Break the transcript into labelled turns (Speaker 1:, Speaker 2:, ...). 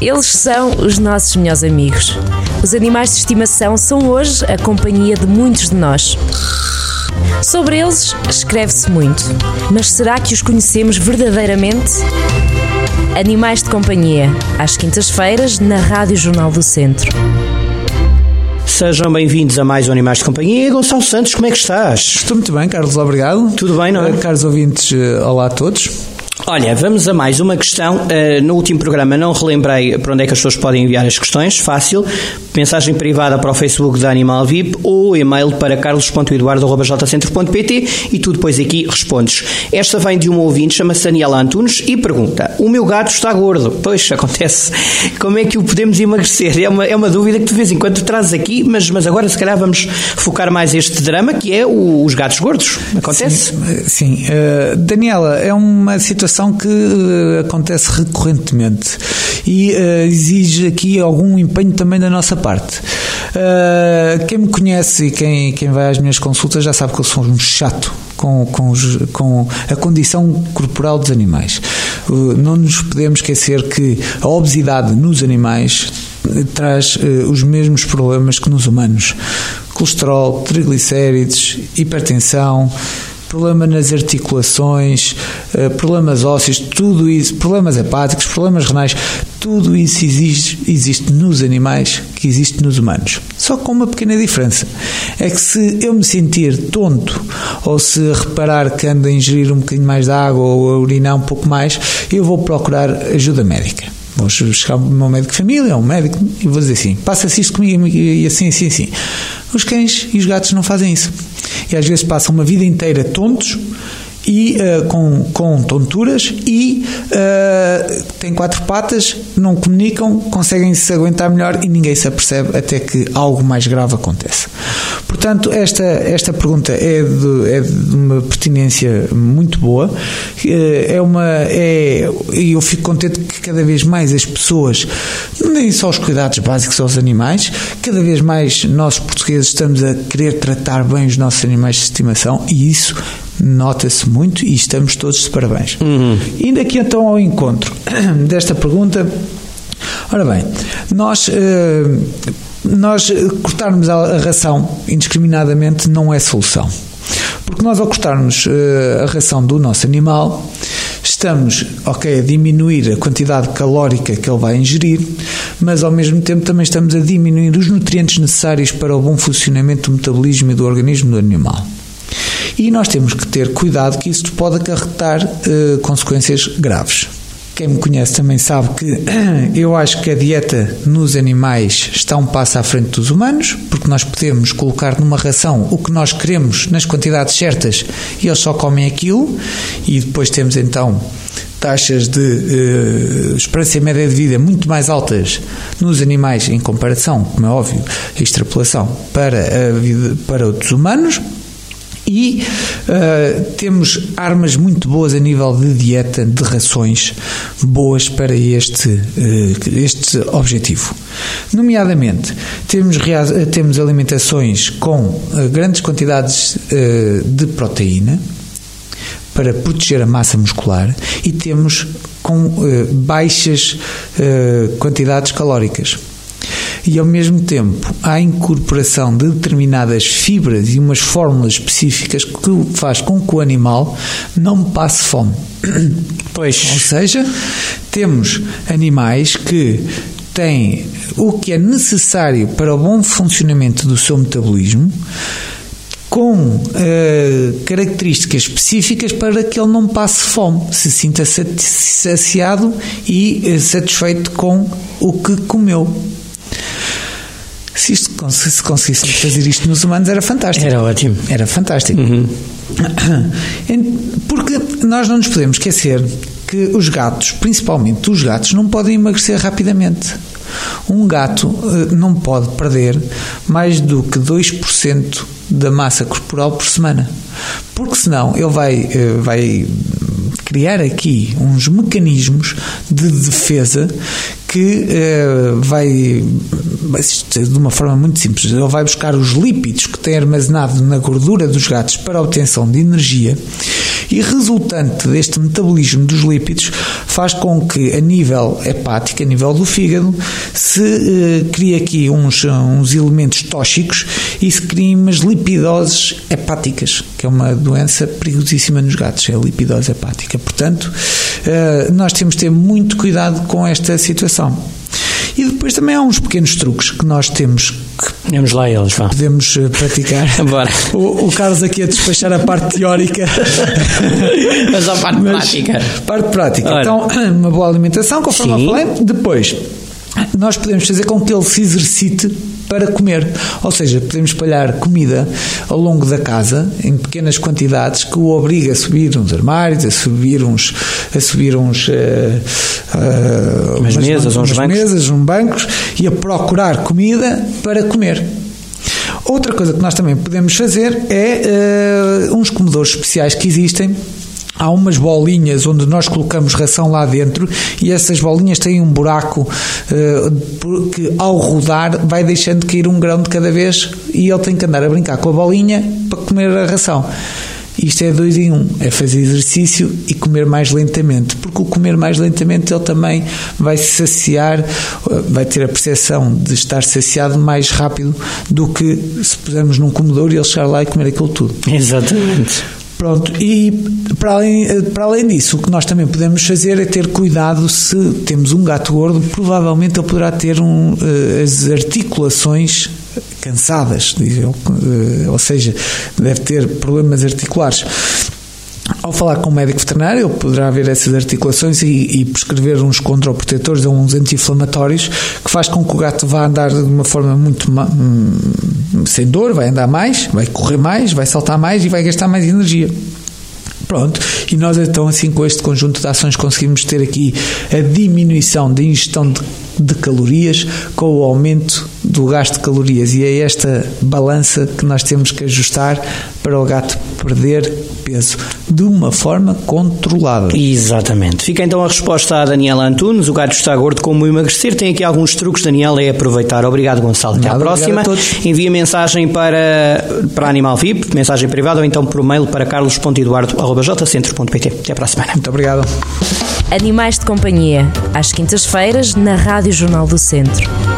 Speaker 1: Eles são os nossos melhores amigos. Os animais de estimação são hoje a companhia de muitos de nós. Sobre eles escreve-se muito, mas será que os conhecemos verdadeiramente? Animais de Companhia, às quintas-feiras, na Rádio Jornal do Centro.
Speaker 2: Sejam bem-vindos a mais um Animais de Companhia. Gonçalo Santos, como é que estás?
Speaker 3: Estou muito bem, Carlos, obrigado.
Speaker 2: Tudo bem, não é?
Speaker 3: Uh, caros ouvintes, uh, olá a todos.
Speaker 2: Olha, vamos a mais uma questão. Uh, no último programa não relembrei para onde é que as pessoas podem enviar as questões. Fácil. Mensagem privada para o Facebook da Animal VIP ou e-mail para carlos.eduardo.jcentro.pt e tu depois aqui respondes. Esta vem de um ouvinte, chama-se Daniela Antunes e pergunta: O meu gato está gordo. Pois, acontece. Como é que o podemos emagrecer? É uma, é uma dúvida que de vez em quando trazes aqui, mas, mas agora se calhar vamos focar mais este drama que é o, os gatos gordos. Acontece?
Speaker 3: Sim. sim. Uh, Daniela, é uma situação que uh, acontece recorrentemente e uh, exige aqui algum empenho também da nossa parte. Uh, quem me conhece e quem, quem vai às minhas consultas já sabe que eu sou um chato com, com, os, com, a condição corporal dos animais. Não nos podemos esquecer que a obesidade nos animais traz os mesmos problemas que nos humanos: colesterol, triglicérides, hipertensão problema nas articulações, problemas ósseos, tudo isso, problemas hepáticos, problemas renais, tudo isso existe, existe nos animais que existe nos humanos. Só com uma pequena diferença. É que se eu me sentir tonto ou se reparar que ando a ingerir um bocadinho mais de água ou a urinar um pouco mais, eu vou procurar ajuda médica. Vou chegar ao meu médico de família, um médico, e vou dizer assim: passa-se isto comigo e assim, assim, assim. Os cães e os gatos não fazem isso. E às vezes passam uma vida inteira tontos e uh, com, com tonturas e uh, têm quatro patas, não comunicam, conseguem se aguentar melhor e ninguém se apercebe até que algo mais grave acontece. Portanto, esta, esta pergunta é de, é de uma pertinência muito boa. É uma, é, e eu fico contente que cada vez mais as pessoas, nem só os cuidados básicos aos animais, cada vez mais nós portugueses estamos a querer tratar bem os nossos animais de estimação e isso nota-se muito e estamos todos de parabéns. Uhum. Indo aqui então ao encontro desta pergunta, ora bem, nós. Uh, nós cortarmos a ração indiscriminadamente não é solução. Porque nós, ao cortarmos uh, a ração do nosso animal, estamos, ok, a diminuir a quantidade calórica que ele vai ingerir, mas ao mesmo tempo também estamos a diminuir os nutrientes necessários para o bom funcionamento do metabolismo e do organismo do animal. E nós temos que ter cuidado que isso pode acarretar uh, consequências graves. Quem me conhece também sabe que eu acho que a dieta nos animais está um passo à frente dos humanos, porque nós podemos colocar numa ração o que nós queremos nas quantidades certas e eles só comem aquilo, e depois temos então taxas de uh, esperança média de vida muito mais altas nos animais em comparação, como é óbvio, a extrapolação para, a vida, para os humanos, e uh, temos armas muito boas a nível de dieta, de rações boas para este, uh, este objetivo. Nomeadamente, temos, temos alimentações com uh, grandes quantidades de proteína para proteger a massa muscular e temos com baixas quantidades calóricas e ao mesmo tempo há a incorporação de determinadas fibras e umas fórmulas específicas que faz com que o animal não passe fome.
Speaker 2: Pois.
Speaker 3: Ou seja, temos animais que têm o que é necessário para o bom funcionamento do seu metabolismo com uh, características específicas para que ele não passe fome, se sinta saciado e uh, satisfeito com o que comeu. Se, isto, se conseguisse fazer isto nos humanos era fantástico.
Speaker 2: Era ótimo.
Speaker 3: Era fantástico. Uhum. Porque nós não nos podemos esquecer que os gatos, principalmente os gatos, não podem emagrecer rapidamente. Um gato eh, não pode perder mais do que 2% da massa corporal por semana. Porque senão ele vai, eh, vai criar aqui uns mecanismos de defesa que uh, vai, de uma forma muito simples, ele vai buscar os lípidos que tem armazenado na gordura dos gatos para a obtenção de energia E resultante deste metabolismo dos lípidos faz com que a nível hepático, a nível do fígado, se eh, crie aqui uns, uns elementos tóxicos e se criem umas lipidoses hepáticas, que é uma doença perigosíssima nos gatos, é a lipidose hepática. Portanto, nós temos de ter muito cuidado com esta situação. E depois também há uns pequenos truques que nós temos que
Speaker 2: Vamos lá eles, vá.
Speaker 3: podemos eh, praticar.
Speaker 2: Bora.
Speaker 3: O, o Carlos aqui a despachar a parte teórica.
Speaker 2: Mas a parte prática.
Speaker 3: Parte prática.
Speaker 2: Ora.
Speaker 3: Então, uma boa alimentação, conforme
Speaker 2: Sim.
Speaker 3: eu falei. Depois, nós podemos fazer com que ele se exercite para comer. Ou seja, podemos espalhar comida ao longo da casa em pequenas quantidades que o obriga a subir uns armários, a subir uns, a subir uns, eh, eh,
Speaker 2: Umas mesas, uns bancos.
Speaker 3: mesas, uns bancos e a procurar comida para comer. Outra coisa que nós também podemos fazer é eh, uns comedores especiais que existem. Há umas bolinhas onde nós colocamos ração lá dentro e essas bolinhas têm um buraco eh, que ao rodar vai deixando cair um grão de cada vez e ele tem que andar a brincar com a bolinha para comer a ração. Isto é dois em um, é fazer exercício e comer mais lentamente, porque o comer mais lentamente ele também vai se saciar, eh, vai ter a percepção de estar saciado mais rápido do que se pusermos num comedor e ele chegar lá e comer aquilo tudo.
Speaker 2: Exatamente.
Speaker 3: Pronto, e para além, eh, para além disso, o que nós também podemos fazer é ter cuidado se temos um gato gordo, provavelmente ele poderá ter um, eh, as articulações cansadas, diz ele, eh, ou seja, deve ter problemas articulares. Ao falar com o médico veterinário, ele poderá ver essas articulações e, e prescrever uns contraprotetores ou uns anti-inflamatórios que faz com que o gato vá andar de uma forma muito hum, sem dor, vai andar mais, vai correr mais, vai saltar mais e vai gastar mais energia. Pronto, e nós então assim com este conjunto de ações conseguimos ter aqui a diminuição da ingestão de, de calorias com o aumento do gasto de calorias e é esta balança que nós temos que ajustar para o gato perder peso de uma forma controlada.
Speaker 2: Exatamente. Fica então a resposta à Daniela Antunes. O gato está gordo, como emagrecer? Tem aqui alguns truques, Daniela, é aproveitar. Obrigado, Gonçalo. Até à
Speaker 3: Nada,
Speaker 2: próxima.
Speaker 3: obrigado a todos.
Speaker 2: Envia mensagem para, para Animal VIP, mensagem privada, ou então por mail para carlos.eduardo.jcentro.pt. Até para a semana.
Speaker 3: Muito obrigado.
Speaker 1: Animais de Companhia, às quintas-feiras, na Rádio Jornal do Centro.